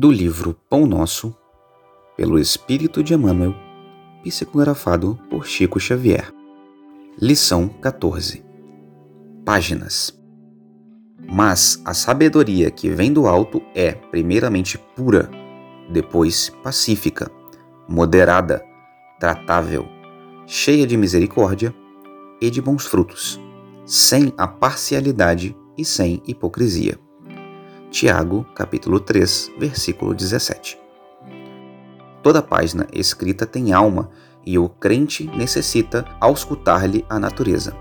do livro Pão Nosso, pelo Espírito de Emmanuel, psicografado por Chico Xavier. Lição 14 Páginas Mas a sabedoria que vem do alto é, primeiramente, pura, depois pacífica, moderada, tratável, cheia de misericórdia e de bons frutos, sem a parcialidade e sem hipocrisia. Tiago, capítulo 3, versículo 17. Toda página escrita tem alma e o crente necessita auscultar-lhe a natureza.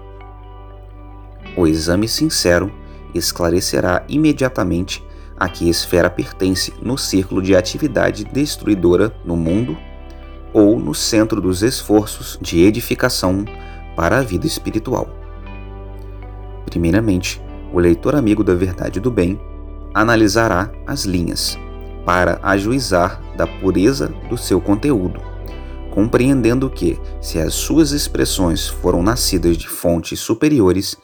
O exame sincero esclarecerá imediatamente a que esfera pertence no círculo de atividade destruidora no mundo ou no centro dos esforços de edificação para a vida espiritual. Primeiramente, o leitor amigo da verdade do bem analisará as linhas para ajuizar da pureza do seu conteúdo, compreendendo que, se as suas expressões foram nascidas de fontes superiores,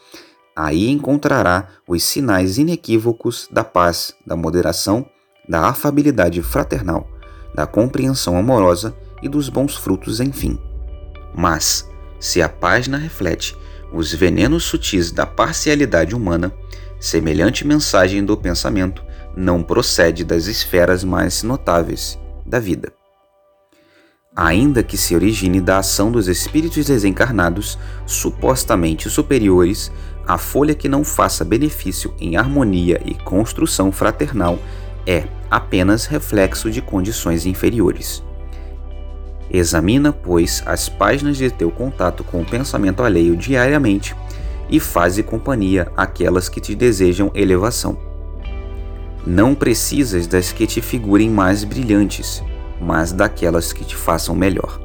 aí encontrará os sinais inequívocos da paz, da moderação, da afabilidade fraternal, da compreensão amorosa e dos bons frutos, enfim. Mas, se a página reflete os venenos sutis da parcialidade humana, Semelhante mensagem do pensamento não procede das esferas mais notáveis da vida. Ainda que se origine da ação dos espíritos desencarnados, supostamente superiores, a folha que não faça benefício em harmonia e construção fraternal é apenas reflexo de condições inferiores. Examina, pois, as páginas de teu contato com o pensamento alheio diariamente e faze companhia àquelas que te desejam elevação. Não precisas das que te figurem mais brilhantes, mas daquelas que te façam melhor.